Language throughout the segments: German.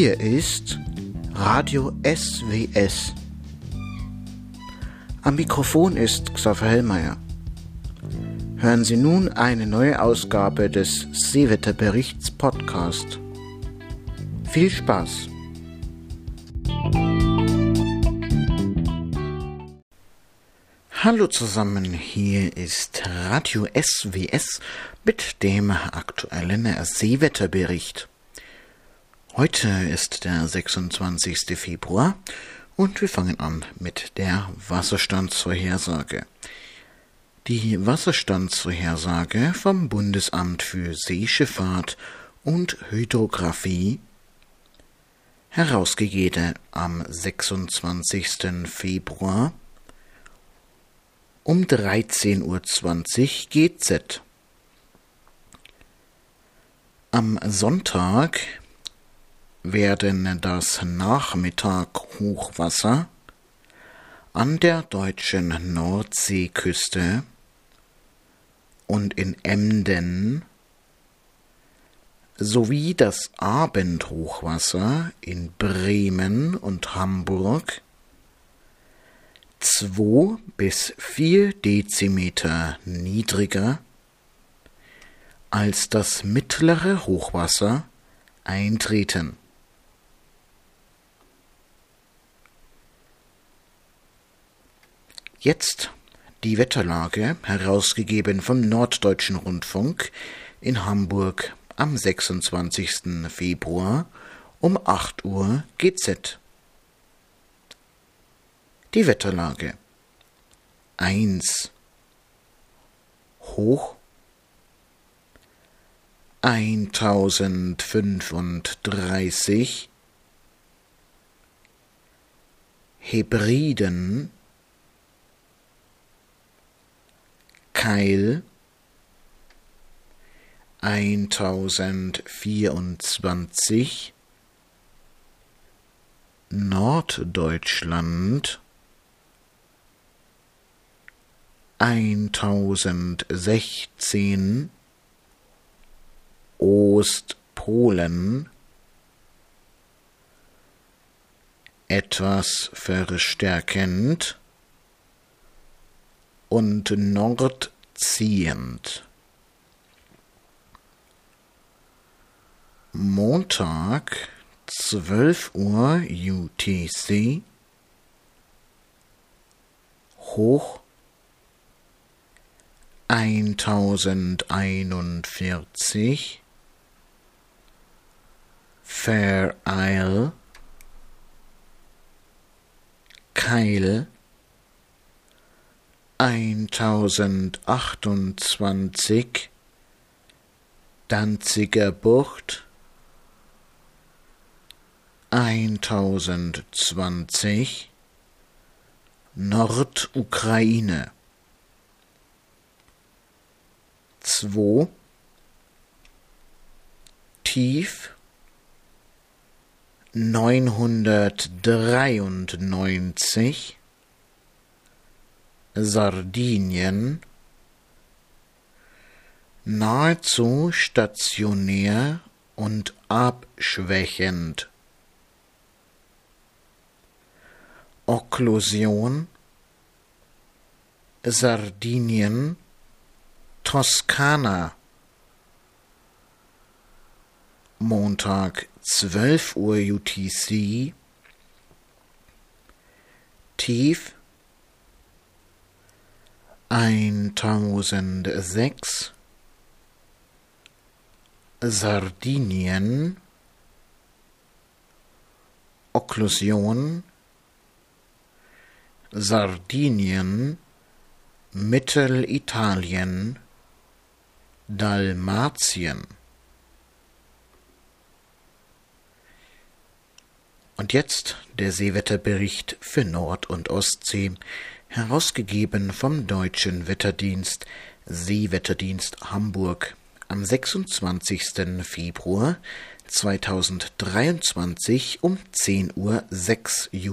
Hier ist Radio SWS. Am Mikrofon ist Xaver Hellmeier. Hören Sie nun eine neue Ausgabe des Seewetterberichts Podcast. Viel Spaß! Hallo zusammen, hier ist Radio SWS mit dem aktuellen Seewetterbericht. Heute ist der 26. Februar und wir fangen an mit der Wasserstandsvorhersage. Die Wasserstandsvorhersage vom Bundesamt für Seeschifffahrt und Hydrographie herausgegeben am 26. Februar um 13.20 Uhr GZ. Am Sonntag werden das Nachmittag-Hochwasser an der deutschen Nordseeküste und in Emden sowie das Abendhochwasser in Bremen und Hamburg zwei bis vier Dezimeter niedriger als das mittlere Hochwasser eintreten. Jetzt die Wetterlage, herausgegeben vom Norddeutschen Rundfunk in Hamburg am 26. Februar um 8 Uhr GZ. Die Wetterlage 1 hoch 1035 Hebriden Keil 1024 Norddeutschland eintausendsechzehn Ostpolen etwas verstärkend und nordziehend. Montag, zwölf Uhr UTC, hoch eintausendeinundvierzig Fair Isle Keil eintausendachtundzwanzig Danziger Bucht eintausendzwanzig Nordukraine. Zwei tief neunhundertdreiundneunzig Sardinien nahezu stationär und abschwächend. Okklusion Sardinien Toskana Montag 12 Uhr UTC Tief 1006 Sardinien. Okklusion. Sardinien. Mittelitalien. Dalmatien. Und jetzt der Seewetterbericht für Nord- und Ostsee, herausgegeben vom Deutschen Wetterdienst Seewetterdienst Hamburg am 26. Februar 2023 um 10.06 Uhr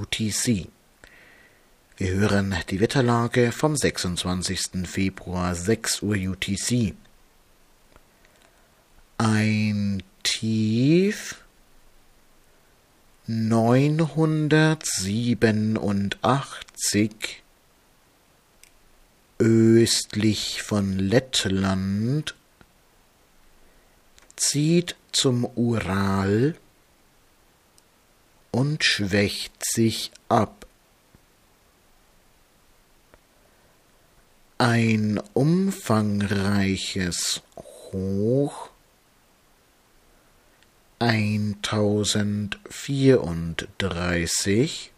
UTC. Wir hören die Wetterlage vom 26. Februar 6 Uhr UTC. Ein Tief neunhundertsiebenundachtzig östlich von Lettland zieht zum Ural und schwächt sich ab. Ein umfangreiches Hoch 1034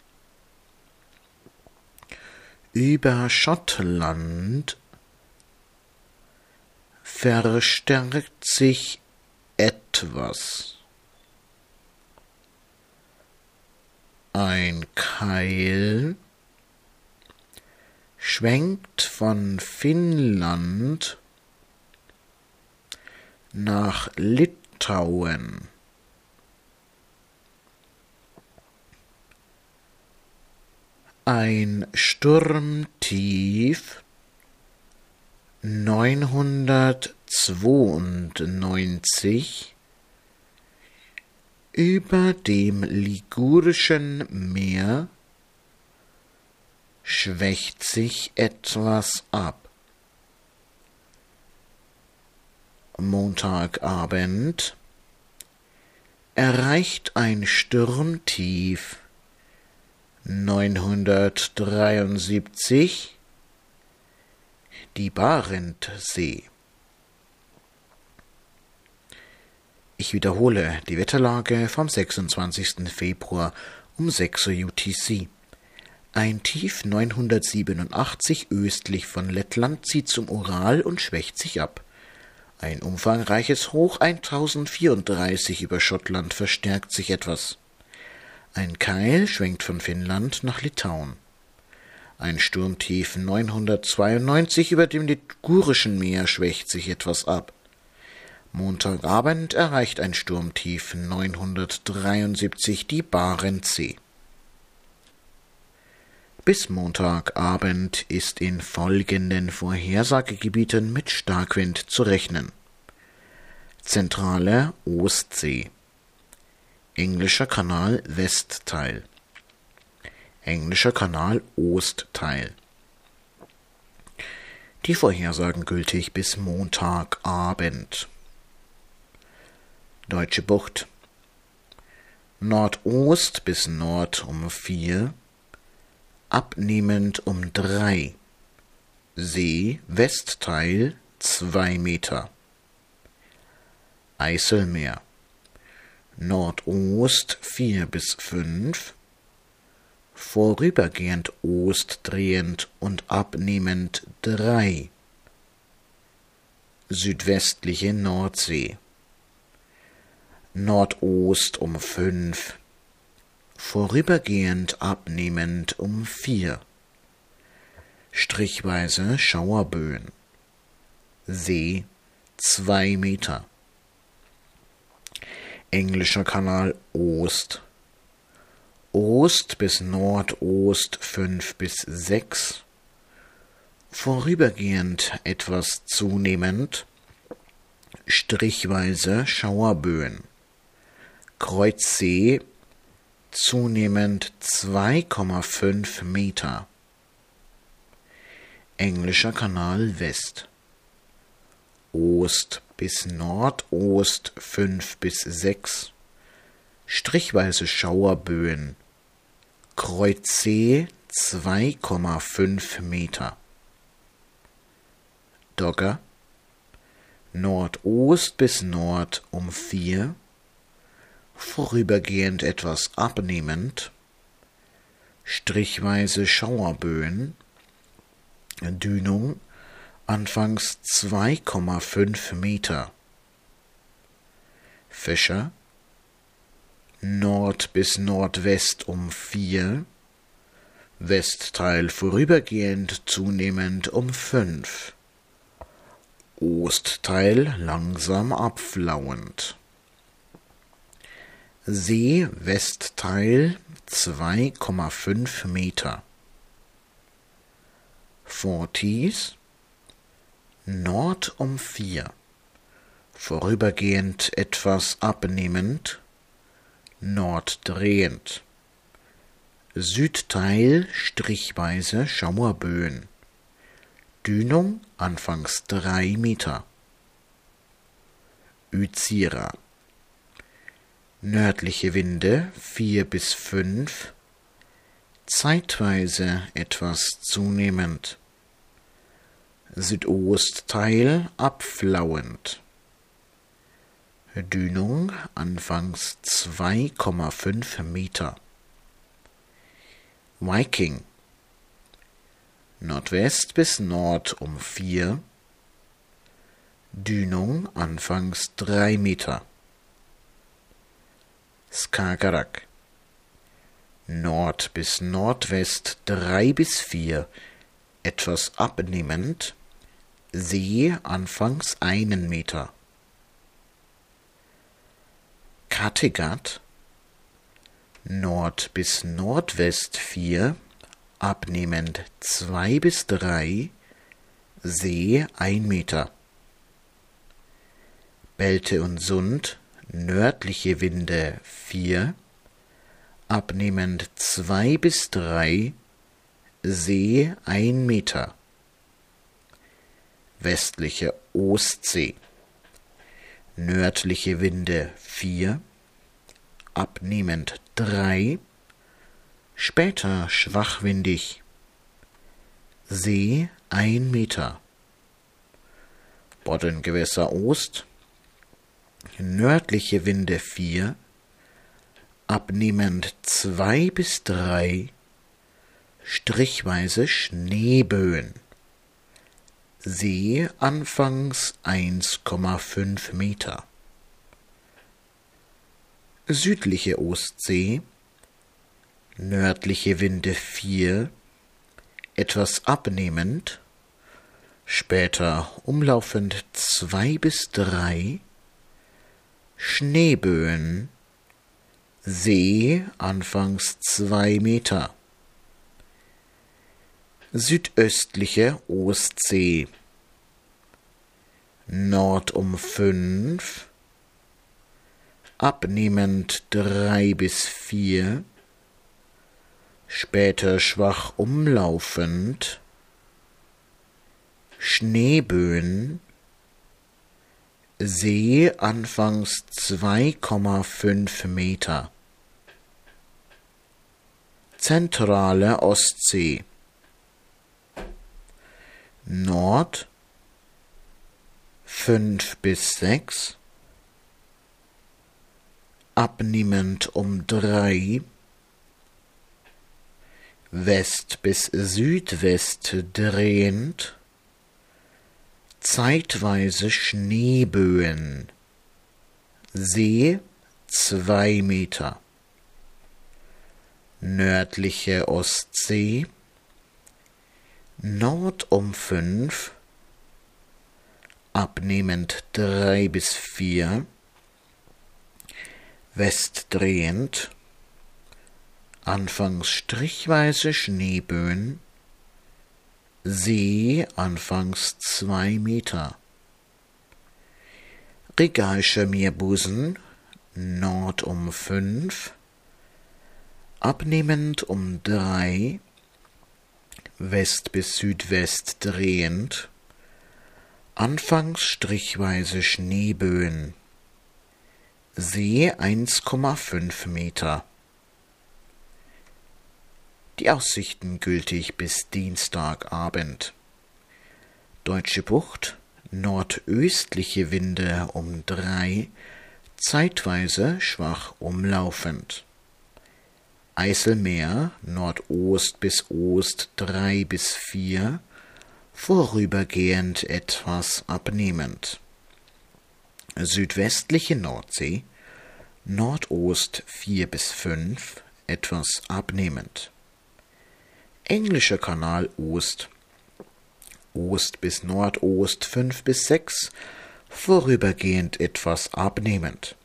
über Schottland verstärkt sich etwas. Ein Keil schwenkt von Finnland nach Litauen. Ein Sturmtief neunhundertzweiundneunzig über dem Ligurischen Meer schwächt sich etwas ab. Montagabend erreicht ein Sturmtief 973 die Barentsee. Ich wiederhole die Wetterlage vom 26. Februar um 6 Uhr UTC. Ein Tief 987 östlich von Lettland zieht zum Ural und schwächt sich ab. Ein umfangreiches Hoch 1034 über Schottland verstärkt sich etwas. Ein Keil schwenkt von Finnland nach Litauen. Ein Sturmtief 992 über dem Ligurischen Meer schwächt sich etwas ab. Montagabend erreicht ein Sturmtief 973 die Barentssee. Bis Montagabend ist in folgenden Vorhersagegebieten mit Starkwind zu rechnen. Zentrale Ostsee Englischer Kanal Westteil. Englischer Kanal Ostteil. Die Vorhersagen gültig bis Montagabend. Deutsche Bucht. Nordost bis Nord um vier, abnehmend um drei, See Westteil zwei Meter, Eiselmeer Nordost vier bis fünf, vorübergehend ostdrehend und abnehmend drei, südwestliche Nordsee, Nordost um fünf, vorübergehend abnehmend um vier, strichweise Schauerböen, See zwei Meter Englischer Kanal Ost. Ost bis Nordost fünf bis sechs. Vorübergehend etwas zunehmend. Strichweise Schauerböen. Kreuzsee zunehmend 2,5 Meter. Englischer Kanal West. Ost bis Nordost fünf bis sechs, strichweise Schauerböen, Kreuzsee 2,5 Meter. Dogger. Nordost bis Nord um vier, vorübergehend etwas abnehmend, strichweise Schauerböen, Dünung anfangs 2,5 Meter. Fischer Nord bis Nordwest um 4, Westteil vorübergehend zunehmend um 5, Ostteil langsam abflauend. See Westteil 2,5 Meter. Forties Nord um vier, vorübergehend etwas abnehmend, norddrehend. Südteil strichweise Schauerböen. Dünung anfangs drei Meter. Üzira. Nördliche Winde vier bis fünf, zeitweise etwas zunehmend. Südostteil abflauend. Dünung anfangs 2,5 Meter. Viking Nordwest bis Nord um 4. Dünung anfangs 3 Meter. Skagerrak Nord bis Nordwest 3 bis 4, etwas abnehmend, See anfangs einen Meter. Kattegat Nord bis Nordwest 4, abnehmend 2 bis 3, See 1 Meter. Belte und Sund, nördliche Winde 4, abnehmend 2 bis 3, See 1 Meter. Westliche Ostsee, nördliche Winde 4, abnehmend 3, später schwachwindig. See 1 Meter. Boddengewässer Ost, nördliche Winde 4, abnehmend 2 bis 3, strichweise Schneeböen. See anfangs 1,5 Meter. Südliche Ostsee, nördliche Winde 4, etwas abnehmend, später umlaufend 2 bis 3, Schneeböen, See anfangs 2 Meter. Südöstliche Ostsee, Nord um 5, abnehmend drei bis vier, später schwach umlaufend, Schneeböen, See anfangs 2,5 Meter. Zentrale Ostsee. Nord 5 bis 6 abnehmend um drei, West bis Südwest drehend, zeitweise Schneeböen, See zwei Meter, nördliche Ostsee, Nord um fünf, abnehmend drei bis vier, westdrehend, anfangs strichweise Schneeböen, See anfangs zwei Meter. Regalscher Meerbusen, Nord um fünf, abnehmend um drei, West bis Südwest drehend, anfangs strichweise Schneeböen. See 1,5 Meter. Die Aussichten gültig bis Dienstagabend. Deutsche Bucht, nordöstliche Winde um 3, zeitweise schwach umlaufend. Eiselmeer, Nordost bis Ost 3 bis 4, vorübergehend etwas abnehmend südwestliche Nordsee, Nordost 4 bis 5, etwas abnehmend. Englischer Kanal Ost, Ost bis Nordost 5 bis 6, vorübergehend etwas abnehmend.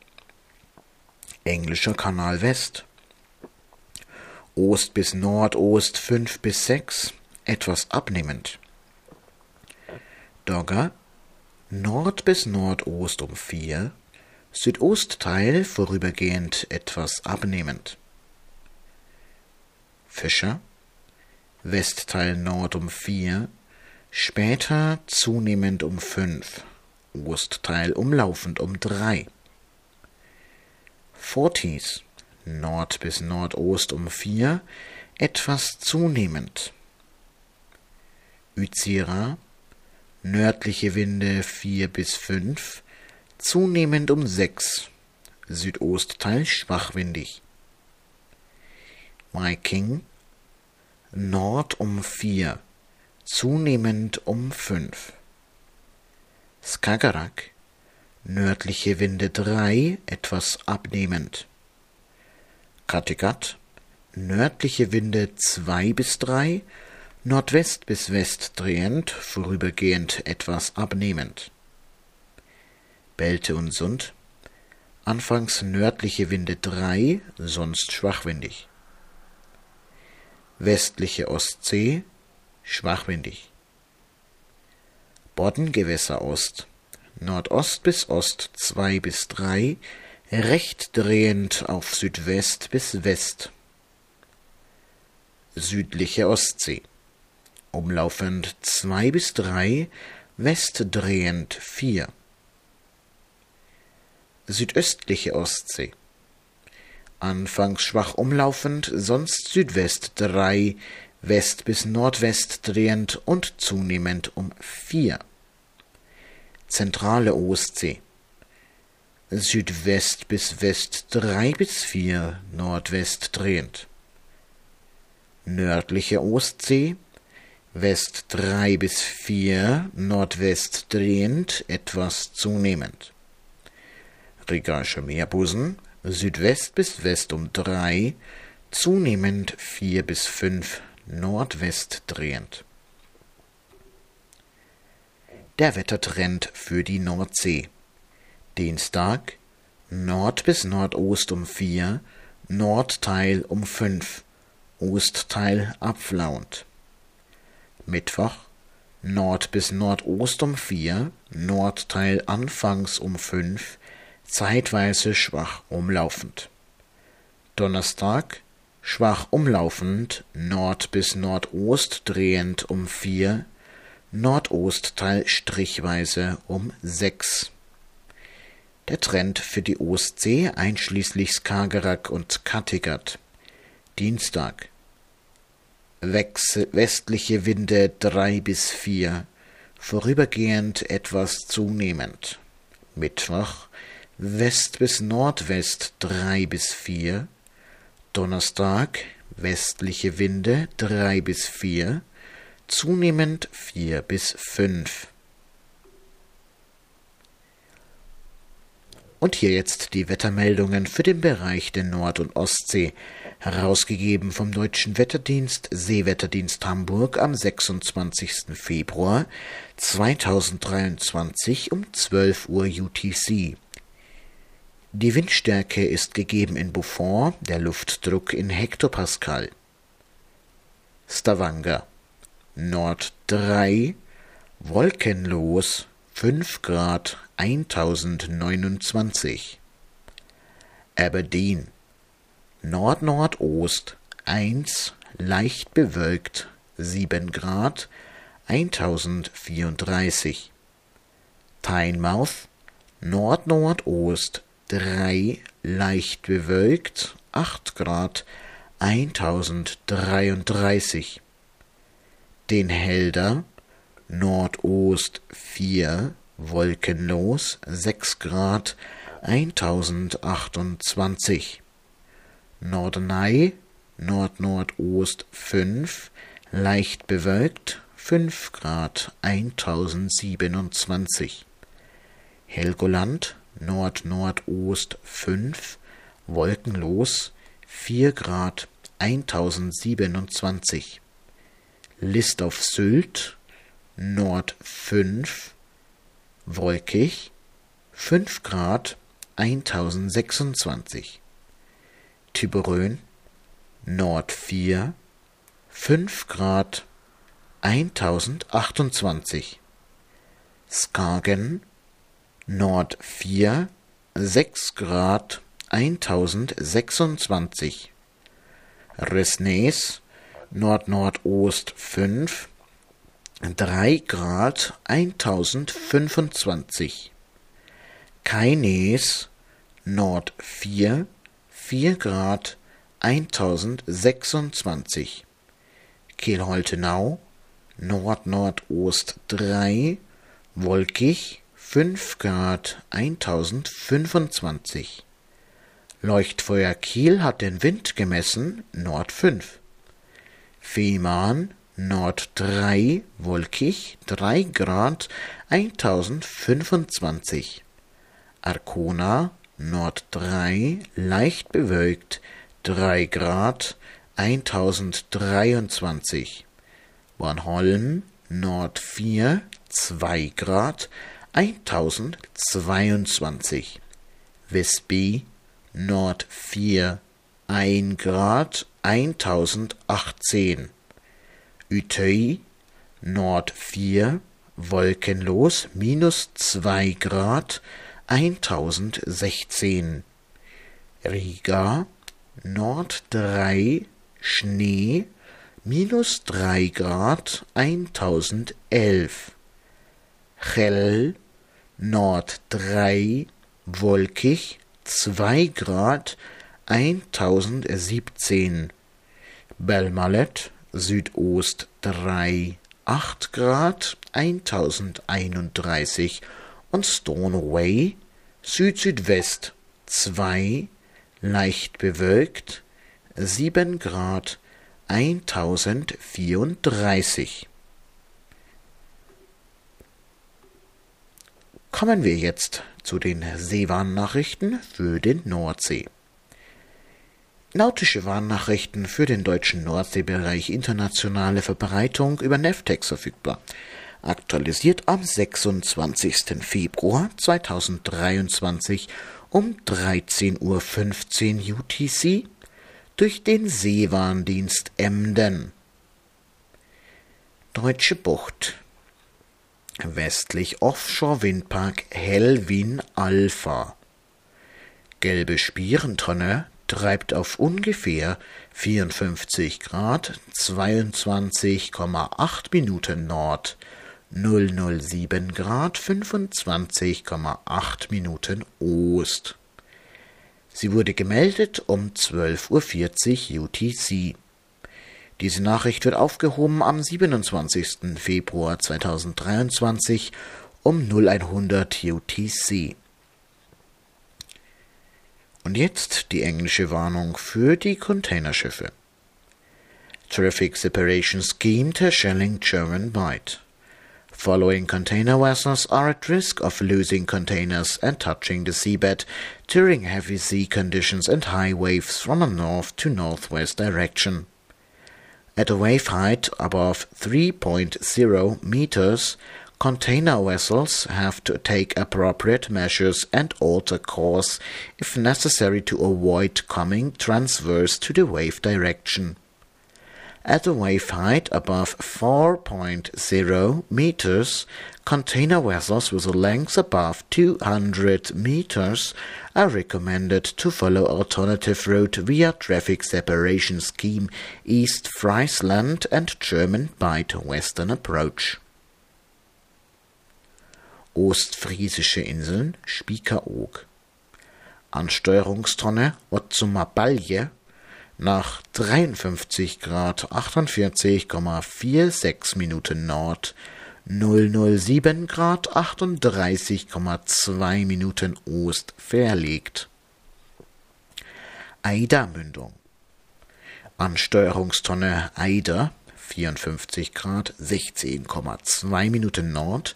Englischer Kanal West, Ost bis Nordost 5 bis 6, etwas abnehmend. Dogger Nord bis Nordost um 4, Südostteil vorübergehend etwas abnehmend. Fischer, Westteil Nord um vier, später zunehmend um fünf, Ostteil umlaufend um drei. Forties, Nord bis Nordost um vier, etwas zunehmend. Uzira, nördliche Winde vier bis fünf, zunehmend um sechs, Südostteil schwachwindig. Viking, Nord um vier, zunehmend um fünf. Skagerrak, nördliche Winde drei, etwas abnehmend. Kattegat, nördliche Winde zwei bis drei, Nordwest bis West drehend, vorübergehend etwas abnehmend. Belte und Sund, anfangs nördliche Winde drei, sonst schwachwindig. Westliche Ostsee, schwachwindig. Boddengewässer Ost, Nordost bis Ost zwei bis drei, recht drehend auf Südwest bis West. Südliche Ostsee, umlaufend zwei bis drei, westdrehend vier. Südöstliche Ostsee, anfangs schwach umlaufend, sonst Südwest drei, West bis Nordwest drehend und zunehmend um vier. Zentrale Ostsee. Südwest bis West drei bis vier, Nordwest drehend. Nördliche Ostsee. West drei bis vier, Nordwest drehend, etwas zunehmend. Rigaische Meerbusen. Südwest bis West um drei, zunehmend vier bis fünf, Nordwest drehend. Der Wettertrend für die Nordsee. Dienstag Nord bis Nordost um vier, Nordteil um fünf, Ostteil abflauend. Mittwoch Nord bis Nordost um vier, Nordteil anfangs um fünf, zeitweise schwach umlaufend. Donnerstag schwach umlaufend, Nord bis Nordost drehend um vier, Nordostteil strichweise um sechs. Der Trend für die Ostsee einschließlich Skagerrak und Kattegat. Dienstag. Westliche Winde drei bis vier, vorübergehend etwas zunehmend. Mittwoch West bis Nordwest drei bis vier, Donnerstag westliche Winde drei bis vier, zunehmend vier bis fünf. Und hier jetzt die Wettermeldungen für den Bereich der Nord- und Ostsee, herausgegeben vom Deutschen Wetterdienst Seewetterdienst Hamburg am 26. Februar 2023 um 12 Uhr UTC. Die Windstärke ist gegeben in Buffon, der Luftdruck in Hektopascal. Stavanger Nord 3, wolkenlos 5 Grad 1029. Aberdeen Nord-Nordost 1, leicht bewölkt 7 Grad 1034. Tynemouth Nord-Nordost 3 leicht bewölkt, 8 Grad, 1033. Den Helder, Nordost 4, wolkenlos, 6 Grad, 1028. Norderney, Nordnordost 5, leicht bewölkt, 5 Grad, 1027. Helgoland, Nord-Nordost 5, wolkenlos 4 Grad 1027. List auf Sylt Nord 5, wolkig 5 Grad 1026. Tiberön Nord 4, 5 Grad 1028. Skagen Nord 4, 6 Grad 1026. Resnes Nordnordost 5 3 Grad 1025. Keines Nord 4 4 Grad 1026. Kehlholtenau Nordnordost 3 wolkig 5 Grad 1025. Leuchtfeuer Kiel hat den Wind gemessen Nord 5. Fehmarn Nord 3 wolkig 3 Grad 1025. Arkona Nord 3 leicht bewölkt 3 Grad 1023. Bornholm Nord 4 2 Grad 1022. Westby Nord 4 1 Grad 1018. Utøy Nord 4 wolkenlos minus 2 Grad 1016. Riga Nord 3 Schnee minus 3 Grad 1011. Chell Nord 3 wolkig 2 Grad 1017. Belmalet Südost 3 8 Grad 1031 und Stornoway Süd-Südwest 2 leicht bewölkt 7 Grad 1034. Kommen wir jetzt zu den Seewarnnachrichten für den Nordsee. Nautische Warnnachrichten für den deutschen Nordseebereich internationale Verbreitung über Neftex verfügbar. Aktualisiert am 26. Februar 2023 um 13.15 Uhr UTC durch den Seewarndienst Emden. Deutsche Bucht Westlich Offshore-Windpark Hellwin Alpha. Gelbe Spierentonne treibt auf ungefähr 54 Grad 22,8 Minuten Nord, 007 Grad 25,8 Minuten Ost. Sie wurde gemeldet um 12.40 Uhr UTC. Diese Nachricht wird aufgehoben am 27. Februar 2023 um 0100 UTC. Und jetzt die englische Warnung für die Containerschiffe. Traffic Separation Scheme Terschelling German Bight. Following container vessels are at risk of losing containers and touching the seabed during heavy sea conditions and high waves from a north to northwest direction. At a wave height above 3.0 meters, container vessels have to take appropriate measures and alter course if necessary to avoid coming transverse to the wave direction. At a wave height above 4.0 meters, container vessels with a length above 200 meters are recommended to follow alternative route via traffic separation scheme East Friesland and German Bight Western Approach. Ostfriesische Inseln Spiekeroog Ansteuerungstonne Balje nach 53 Grad 48,46 Minuten Nord, 007 Grad 38,2 Minuten Ost verlegt. Eidermündung Ansteuerungstonne Eider 54 Grad 16,2 Minuten Nord,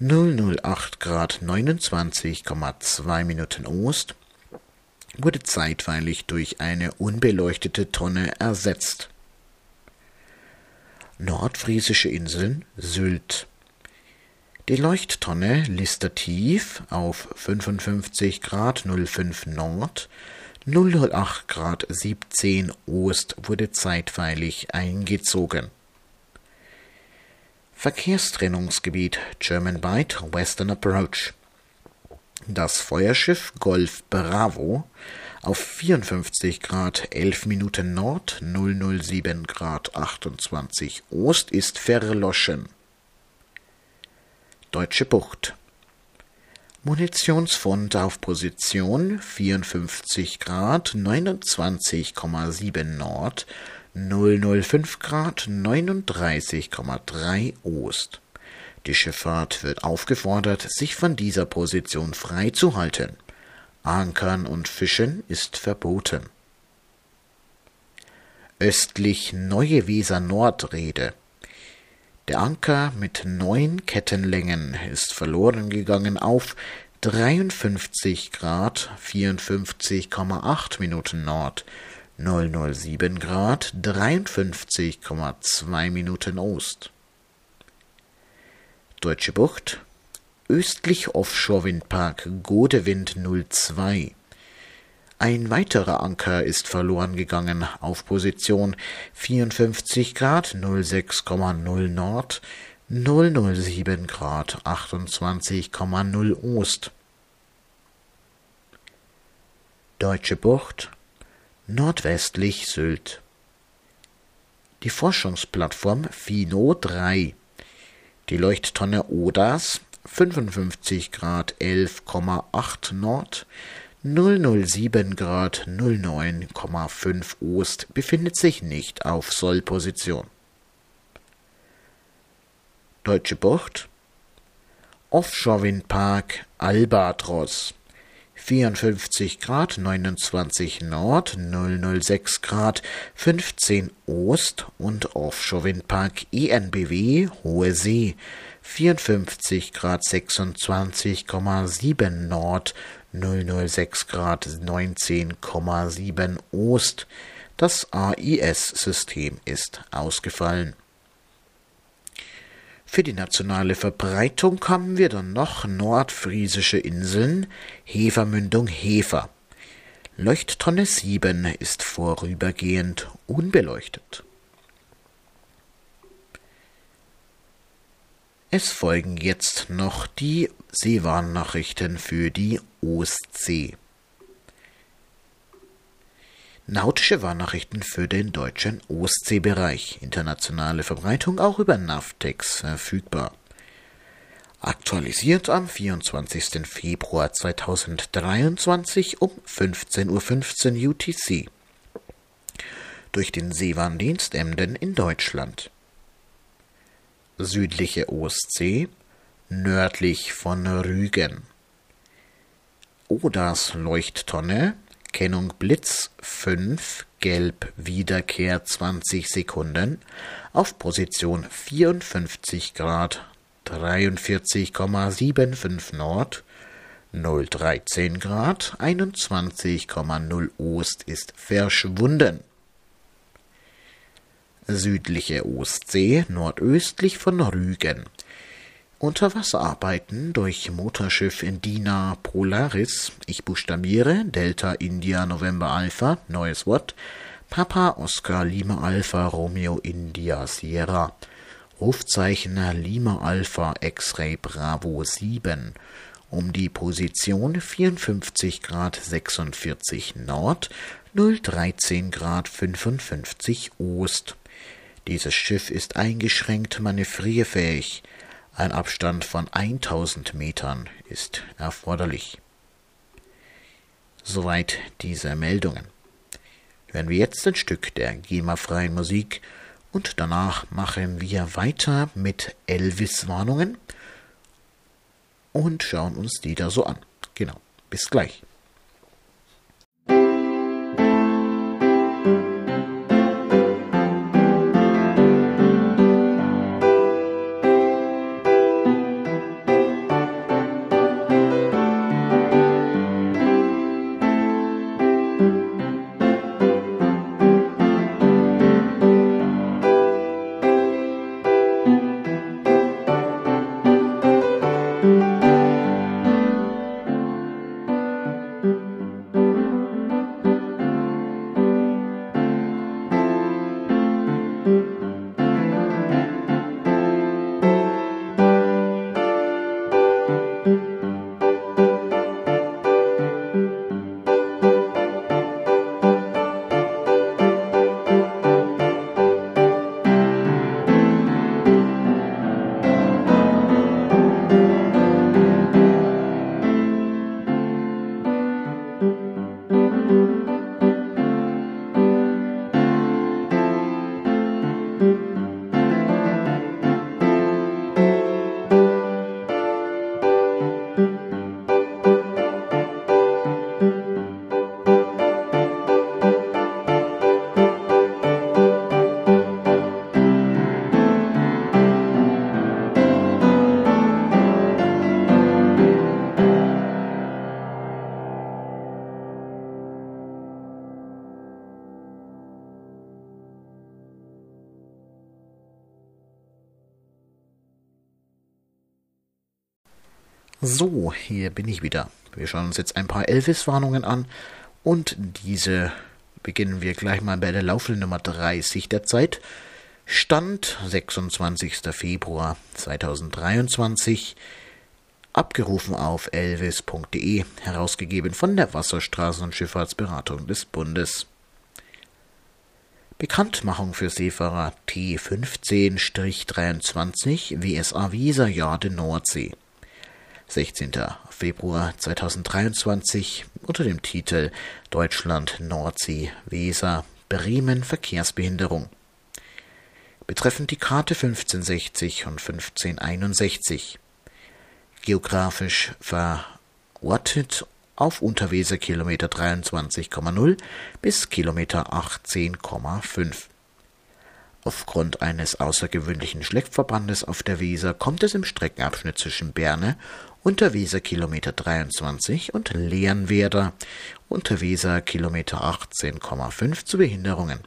008 Grad 29,2 Minuten Ost, wurde zeitweilig durch eine unbeleuchtete Tonne ersetzt. Nordfriesische Inseln Sylt Die Leuchttonne Listertief auf 55 Grad 05 Nord 008 Grad 17 Ost wurde zeitweilig eingezogen. Verkehrstrennungsgebiet German Bight Western Approach Das Feuerschiff Golf Bravo auf 54 Grad 11 Minuten Nord, 007 Grad 28 Ost ist verloschen. Deutsche Bucht. Munitionsfund auf Position 54 Grad 29,7 Nord, 005 Grad 39,3 Ost. Die Schifffahrt wird aufgefordert, sich von dieser Position frei zu halten. Ankern und Fischen ist verboten. Östlich Neue Weser Nordrede. Der Anker mit neun Kettenlängen ist verloren gegangen auf 53 Grad 54,8 Minuten Nord, 007 Grad 53,2 Minuten Ost. Deutsche Bucht östlich Offshore-Windpark Godewind 02. Ein weiterer Anker ist verloren gegangen auf Position 54 Grad 06,0 Nord, 007 Grad 28,0 Ost. Deutsche Bucht nordwestlich Sylt. Die Forschungsplattform FINO 3. Die Leuchttonne ODAS 55 Grad 11,8 Nord, 007 Grad 09,5 Ost befindet sich nicht auf Sollposition. Deutsche Bucht Offshore-Windpark Albatros 54 Grad 29 Nord, 006 Grad 15 Ost und Offshore-Windpark ENBW Hohe See 54 Grad 26,7 Nord, 006 Grad 19,7 Ost. Das AIS-System ist ausgefallen. Für die nationale Verbreitung haben wir dann noch nordfriesische Inseln, Hefermündung Hefer. Leuchttonne 7 ist vorübergehend unbeleuchtet. Es folgen jetzt noch die Seewarnnachrichten für die Ostsee. Nautische Warnnachrichten für den deutschen Ostseebereich. Internationale Verbreitung auch über Navtex verfügbar. Aktualisiert am 24. Februar 2023 um 15.15 Uhr UTC. Durch den Seewarndienst Emden in Deutschland südliche Ostsee, nördlich von Rügen. Odas Leuchttonne, Kennung Blitz 5, Gelb Wiederkehr 20 Sekunden, auf Position 54 Grad 43,75 Nord, 013 Grad 21,0 Ost ist verschwunden südliche Ostsee nordöstlich von Rügen. Unterwasserarbeiten durch Motorschiff Indina Polaris, ich buchstabiere Delta India November Alpha, neues Wort, Papa Oscar Lima Alpha Romeo India Sierra, Rufzeichen Lima Alpha X-Ray Bravo 7, um die Position 54 Grad 46 Nord, 013 Grad 55 Ost. Dieses Schiff ist eingeschränkt manövrierfähig. Ein Abstand von 1000 Metern ist erforderlich. Soweit diese Meldungen. Hören wir jetzt ein Stück der GEMA-freien Musik und danach machen wir weiter mit Elvis-Warnungen und schauen uns die da so an. Genau. Bis gleich. Hier bin ich wieder. Wir schauen uns jetzt ein paar Elvis-Warnungen an und diese beginnen wir gleich mal bei der laufenden Nummer 30 der Zeit. Stand 26. Februar 2023, abgerufen auf elvis.de, herausgegeben von der Wasserstraßen- und Schifffahrtsberatung des Bundes. Bekanntmachung für Seefahrer T15-23 WSA Visa Jade Nordsee. 16. Februar 2023 unter dem Titel Deutschland Nordsee Weser Bremen Verkehrsbehinderung. Betreffend die Karte 1560 und 1561. Geografisch verortet auf Unterweser Kilometer 23,0 bis Kilometer 18,5. Aufgrund eines außergewöhnlichen Schleppverbandes auf der Weser kommt es im Streckenabschnitt zwischen Berne Unterweser Kilometer 23 und Leonwerder Unterweser Kilometer 18,5 zu Behinderungen.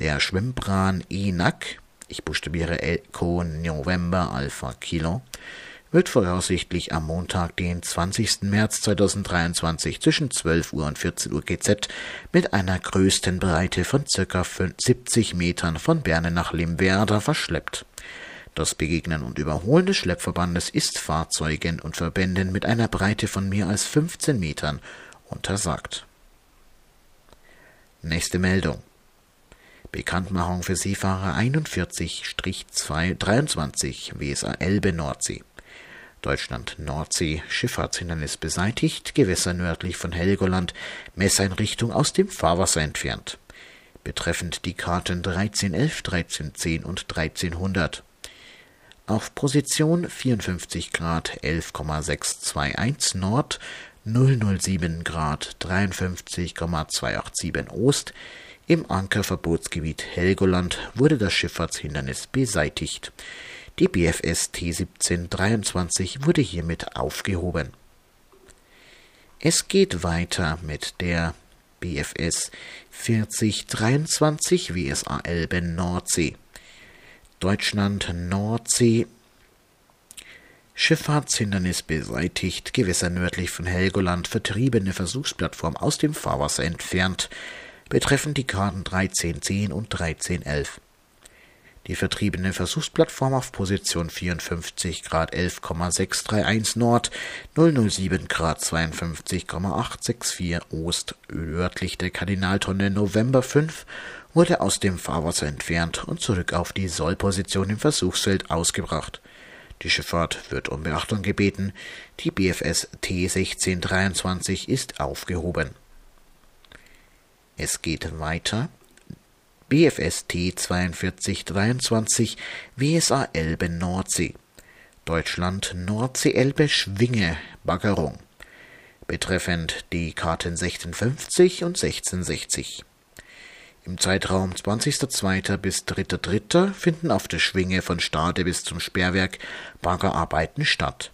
Der Schwimmbran ENAC, ich buchstabiere Echo November Alpha Kilo, wird voraussichtlich am Montag, den 20. März 2023 zwischen 12 Uhr und 14 Uhr GZ mit einer größten Breite von ca. 70 Metern von Berne nach Limwerder verschleppt. Das Begegnen und Überholen des Schleppverbandes ist Fahrzeugen und Verbänden mit einer Breite von mehr als 15 Metern untersagt. Nächste Meldung. Bekanntmachung für Seefahrer 41-23 WSA Elbe Nordsee. Deutschland Nordsee Schifffahrtshindernis beseitigt, Gewässer nördlich von Helgoland, Messeinrichtung aus dem Fahrwasser entfernt. Betreffend die Karten 1311, 1310 und 1300. Auf Position 54 Grad 11,621 Nord, 007 Grad 53,287 Ost im Ankerverbotsgebiet Helgoland wurde das Schifffahrtshindernis beseitigt. Die BFS T1723 wurde hiermit aufgehoben. Es geht weiter mit der BFS 4023 WSA Elbe Nordsee. Deutschland Nordsee. Schifffahrtshindernis beseitigt, Gewässer nördlich von Helgoland, vertriebene Versuchsplattform aus dem Fahrwasser entfernt, betreffend die Karten 1310 und 1311. Die vertriebene Versuchsplattform auf Position 54 Grad 11,631 Nord, 007 Grad 52,864 Ost, nördlich der Kardinaltonne November 5, wurde aus dem Fahrwasser entfernt und zurück auf die Sollposition im Versuchsfeld ausgebracht. Die Schifffahrt wird um Beachtung gebeten. Die BFS T1623 ist aufgehoben. Es geht weiter BFST 4223 WSA Elbe Nordsee. Deutschland Nordsee Elbe Schwinge Baggerung. Betreffend die Karten 1650 und 1660. Im Zeitraum 20.02. bis 3.03. finden auf der Schwinge von Stade bis zum Sperrwerk Baggerarbeiten statt.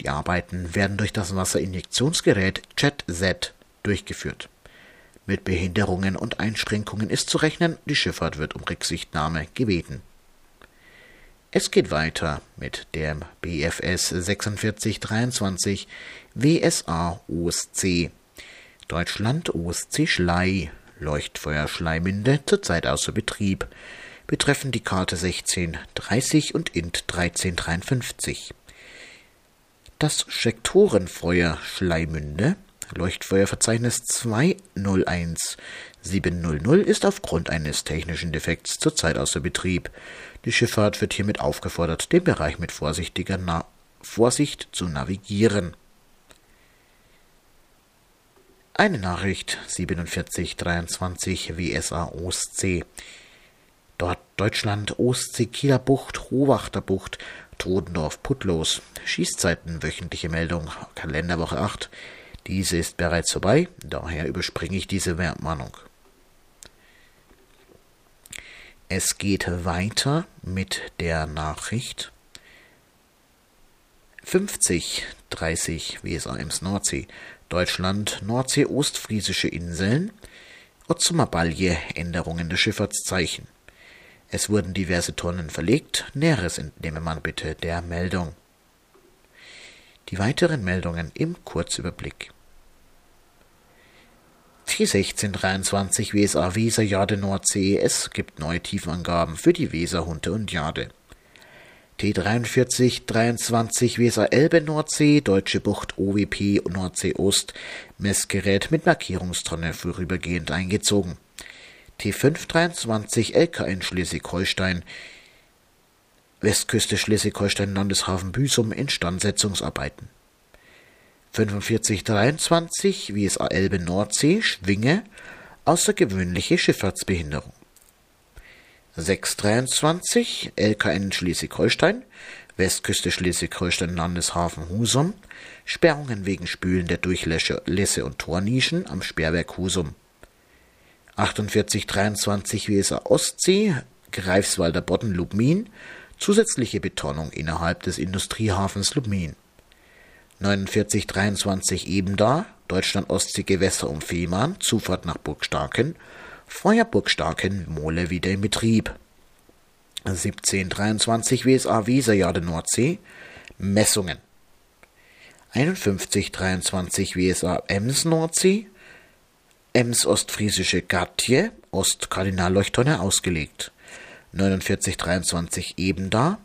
Die Arbeiten werden durch das Wasserinjektionsgerät JetZ durchgeführt. Mit Behinderungen und Einschränkungen ist zu rechnen, die Schifffahrt wird um Rücksichtnahme gebeten. Es geht weiter mit dem BFS 4623 WSA OSC. Deutschland OSC Schlei, Leuchtfeuer Schleimünde, zurzeit außer Betrieb, betreffen die Karte 1630 und INT 1353. Das Sektorenfeuer Schleimünde Leuchtfeuerverzeichnis 201700 ist aufgrund eines technischen Defekts zurzeit außer Betrieb. Die Schifffahrt wird hiermit aufgefordert, den Bereich mit vorsichtiger Na Vorsicht zu navigieren. Eine Nachricht 4723 WSA Ostsee. Dort Deutschland Ostsee Kieler Bucht, Hohwachter Bucht, Todendorf Putlos. Schießzeiten wöchentliche Meldung Kalenderwoche 8 diese ist bereits vorbei, daher überspringe ich diese Warnung. Es geht weiter mit der Nachricht 50 30 WSAMs Nordsee, Deutschland, Nordsee, Ostfriesische Inseln, Otzumer Änderungen der Schifffahrtszeichen. Es wurden diverse Tonnen verlegt, Näheres entnehme man bitte der Meldung. Die weiteren Meldungen im Kurzüberblick. T1623 WSA Weser Jade Nord CES gibt neue Tiefenangaben für die Weser Hunte und Jade. T4323 Weser Elbe Nordsee, Deutsche Bucht OWP Nordsee Ost, Messgerät mit Markierungstonne vorübergehend eingezogen. T523 LKN Schleswig-Holstein, Westküste Schleswig-Holstein Landeshafen Büsum Instandsetzungsarbeiten. 4523 WSA Elbe Nordsee Schwinge außergewöhnliche Schifffahrtsbehinderung. 623 LKN Schleswig-Holstein. Westküste Schleswig-Holstein Landeshafen Husum. Sperrungen wegen Spülen der Durchlässe und Tornischen am Sperrwerk Husum. 4823 WSA Ostsee Greifswalder Bodden Lubmin. Zusätzliche Betonung innerhalb des Industriehafens Lubmin. 4923 Ebenda, Deutschland Ostsee Gewässer um Fehmarn, Zufahrt nach Burgstarken, Feuer Burgstarken, Mole wieder in Betrieb. 1723 WSA Weserjade Nordsee, Messungen. 5123 WSA Ems Nordsee, Ems Ostfriesische Gatje, Ostkardinalleuchttonne ausgelegt. 4923 Ebenda,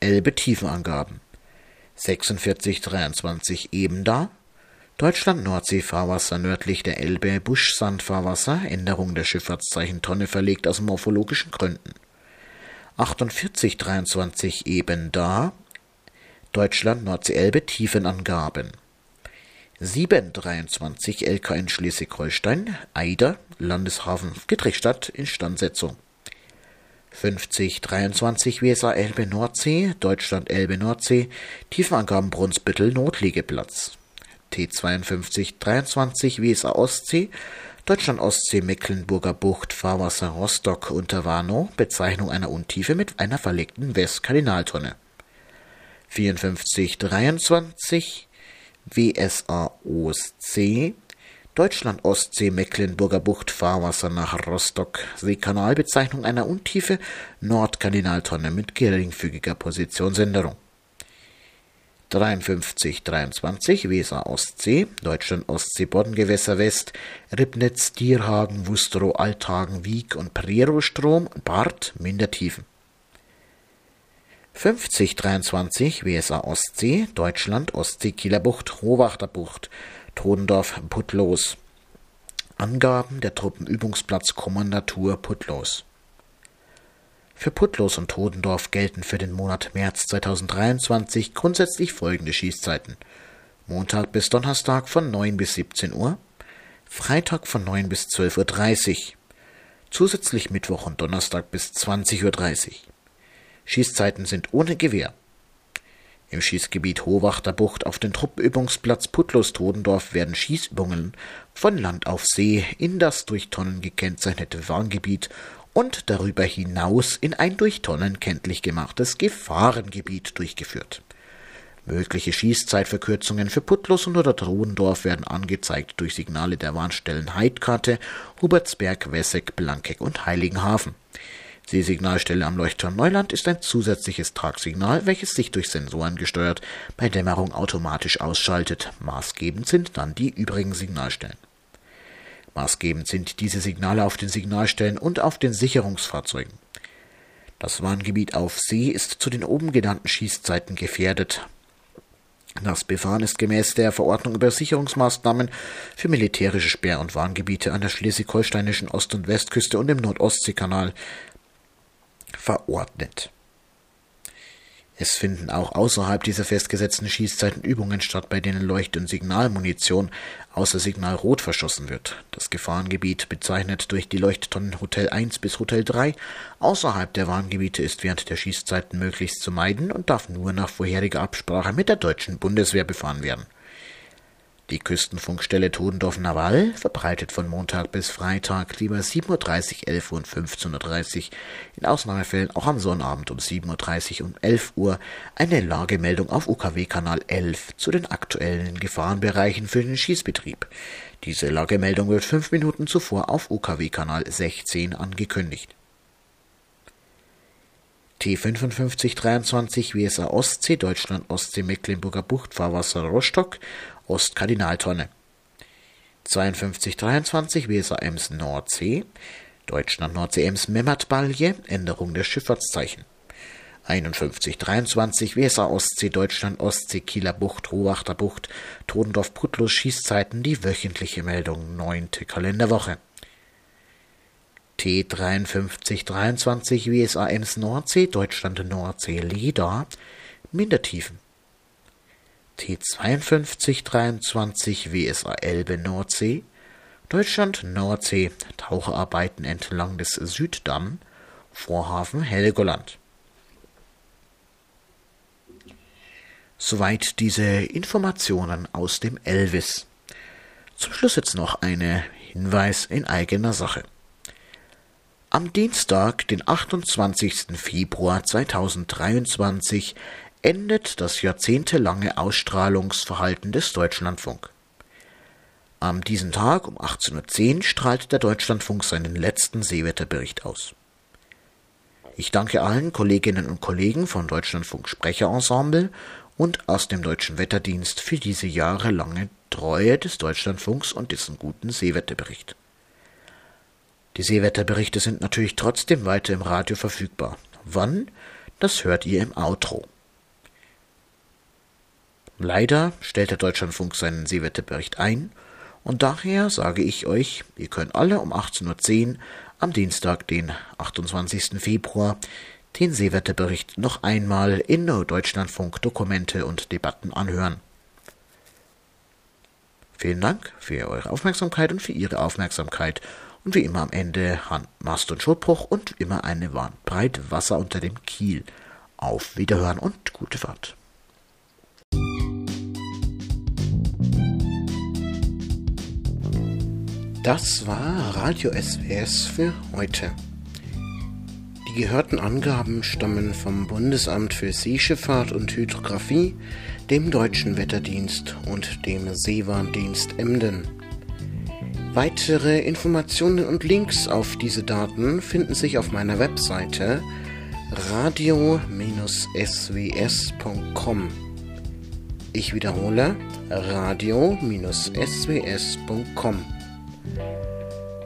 Elbe Tiefenangaben. 4623 Ebenda, Deutschland Nordseefahrwasser nördlich der Elbe Buschsandfahrwasser, Änderung der Schifffahrtszeichen Tonne verlegt aus morphologischen Gründen. 4823 Ebenda, Deutschland Nordsee-Elbe Tiefenangaben. 723 LKN Schleswig-Holstein, Eider, Landeshafen Friedrichstadt, Instandsetzung. 50 23 WSA Elbe Nordsee, Deutschland Elbe Nordsee, Tiefenangaben Brunsbüttel Notliegeplatz. T52 23 WSA Ostsee, Deutschland Ostsee Mecklenburger Bucht, Fahrwasser Rostock unter Warnow, Bezeichnung einer Untiefe mit einer verlegten Westkardinaltonne. 54 23 WSA Ostsee, Deutschland Ostsee Mecklenburger Bucht Fahrwasser nach Rostock Seekanal Bezeichnung einer Untiefe Nordkardinaltonne mit geringfügiger Positionsänderung. 53 23 Weser Ostsee Deutschland Ostsee Boddengewässer West Ribnitz Dierhagen Wustrow Althagen Wieg und Prero-Strom Bart Mindertiefen 50 23 WSA Ostsee Deutschland Ostsee Kieler Bucht Hohwachter Bucht Todendorf Putlos. Angaben der Truppenübungsplatz Kommandatur Putlos. Für Putlos und Todendorf gelten für den Monat März 2023 grundsätzlich folgende Schießzeiten. Montag bis Donnerstag von 9 bis 17 Uhr, Freitag von 9 bis 12.30 Uhr, zusätzlich Mittwoch und Donnerstag bis 20.30 Uhr. Schießzeiten sind ohne Gewehr. Im Schießgebiet Hohwachter Bucht auf dem Truppenübungsplatz Putlos-Todendorf werden Schießübungen von Land auf See in das durch Tonnen gekennzeichnete Warngebiet und darüber hinaus in ein durch Tonnen kenntlich gemachtes Gefahrengebiet durchgeführt. Mögliche Schießzeitverkürzungen für Putlos und oder Todendorf werden angezeigt durch Signale der Warnstellen Heidkarte, Hubertsberg, Wesseck, Blankeck und Heiligenhafen. Die Signalstelle am Leuchtturm Neuland ist ein zusätzliches Tragsignal, welches sich durch Sensoren gesteuert bei Dämmerung automatisch ausschaltet. Maßgebend sind dann die übrigen Signalstellen. Maßgebend sind diese Signale auf den Signalstellen und auf den Sicherungsfahrzeugen. Das Warngebiet auf See ist zu den oben genannten Schießzeiten gefährdet. Das Befahren ist gemäß der Verordnung über Sicherungsmaßnahmen für militärische Sperr- und Warngebiete an der schleswig-holsteinischen Ost- und Westküste und im Nordostseekanal verordnet. Es finden auch außerhalb dieser festgesetzten Schießzeiten Übungen statt, bei denen Leucht- und Signalmunition außer Signal Rot verschossen wird. Das Gefahrengebiet, bezeichnet durch die Leuchttonnen Hotel 1 bis Hotel 3, außerhalb der Warngebiete ist während der Schießzeiten möglichst zu meiden und darf nur nach vorheriger Absprache mit der deutschen Bundeswehr befahren werden. Die Küstenfunkstelle Todendorf Naval verbreitet von Montag bis Freitag lieber 7.30 Uhr, 11 Uhr und 15.30 Uhr, in Ausnahmefällen auch am Sonnabend um 7.30 Uhr und 11 Uhr eine Lagemeldung auf UKW-Kanal 11 zu den aktuellen Gefahrenbereichen für den Schießbetrieb. Diese Lagemeldung wird fünf Minuten zuvor auf UKW-Kanal 16 angekündigt. T5523 WSA Ostsee, Deutschland Ostsee, Mecklenburger Bucht, Fahrwasser Rostock, Ostkardinaltonne. 5223 WSA Ems Nordsee, Deutschland Nordsee Ems Memmertbalje, Änderung der Schifffahrtszeichen. 5123 WSA Ostsee, Deutschland Ostsee, Kieler Bucht, Rohwachter Bucht, Todendorf Putlos Schießzeiten, die wöchentliche Meldung, neunte Kalenderwoche. T5323 WSAMs Nordsee, Deutschland Nordsee Leda, Mindertiefen. T5223 WSA Elbe Nordsee, Deutschland Nordsee, Taucherarbeiten entlang des Süddamm, Vorhafen Helgoland. Soweit diese Informationen aus dem Elvis. Zum Schluss jetzt noch ein Hinweis in eigener Sache. Am Dienstag, den 28. Februar 2023, endet das jahrzehntelange Ausstrahlungsverhalten des Deutschlandfunk. Am diesen Tag um 18.10 Uhr strahlt der Deutschlandfunk seinen letzten Seewetterbericht aus. Ich danke allen Kolleginnen und Kollegen von Deutschlandfunk Sprecherensemble und aus dem Deutschen Wetterdienst für diese jahrelange Treue des Deutschlandfunks und dessen guten Seewetterbericht. Die Seewetterberichte sind natürlich trotzdem weiter im Radio verfügbar. Wann? Das hört ihr im Outro. Leider stellt der Deutschlandfunk seinen Seewetterbericht ein und daher sage ich euch, ihr könnt alle um 18.10 Uhr am Dienstag, den 28. Februar, den Seewetterbericht noch einmal in Deutschlandfunk Dokumente und Debatten anhören. Vielen Dank für eure Aufmerksamkeit und für Ihre Aufmerksamkeit und wie immer am Ende Hand, Mast und Schotbruch und immer eine breite Wasser unter dem Kiel. Auf Wiederhören und gute Fahrt. Das war Radio SWS für heute. Die gehörten Angaben stammen vom Bundesamt für Seeschifffahrt und Hydrographie, dem Deutschen Wetterdienst und dem Seewarndienst Emden. Weitere Informationen und Links auf diese Daten finden sich auf meiner Webseite radio-sws.com. Ich wiederhole radio-sws.com.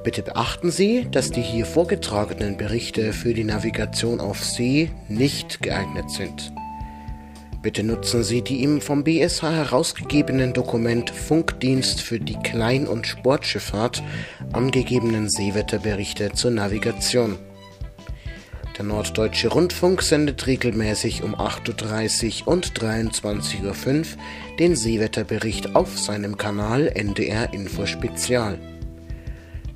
Bitte beachten Sie, dass die hier vorgetragenen Berichte für die Navigation auf See nicht geeignet sind. Bitte nutzen Sie die im vom BSH herausgegebenen Dokument Funkdienst für die Klein- und Sportschifffahrt angegebenen Seewetterberichte zur Navigation. Der Norddeutsche Rundfunk sendet regelmäßig um 8.30 Uhr und 23.05 Uhr den Seewetterbericht auf seinem Kanal NDR Info Spezial.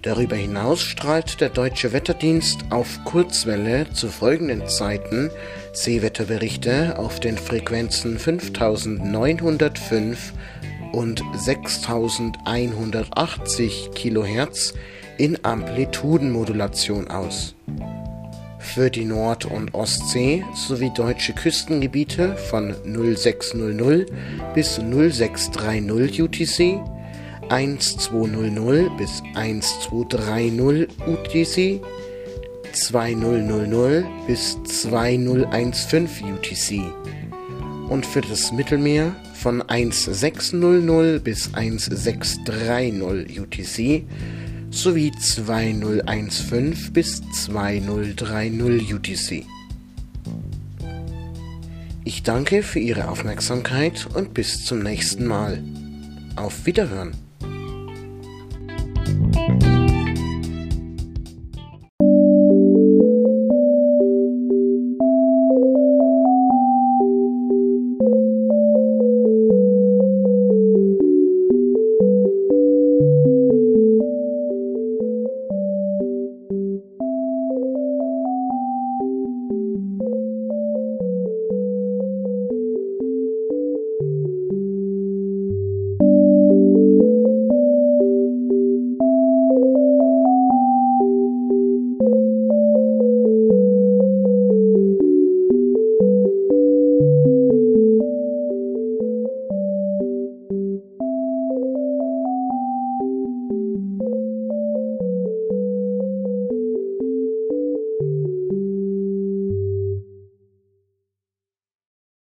Darüber hinaus strahlt der Deutsche Wetterdienst auf Kurzwelle zu folgenden Zeiten Seewetterberichte auf den Frequenzen 5905 und 6180 kHz in Amplitudenmodulation aus. Für die Nord- und Ostsee sowie deutsche Küstengebiete von 0600 bis 0630 UTC 1200 bis 1230 UTC, 2000 bis 2015 UTC und für das Mittelmeer von 1600 bis 1630 UTC sowie 2015 bis 2030 UTC. Ich danke für Ihre Aufmerksamkeit und bis zum nächsten Mal. Auf Wiederhören!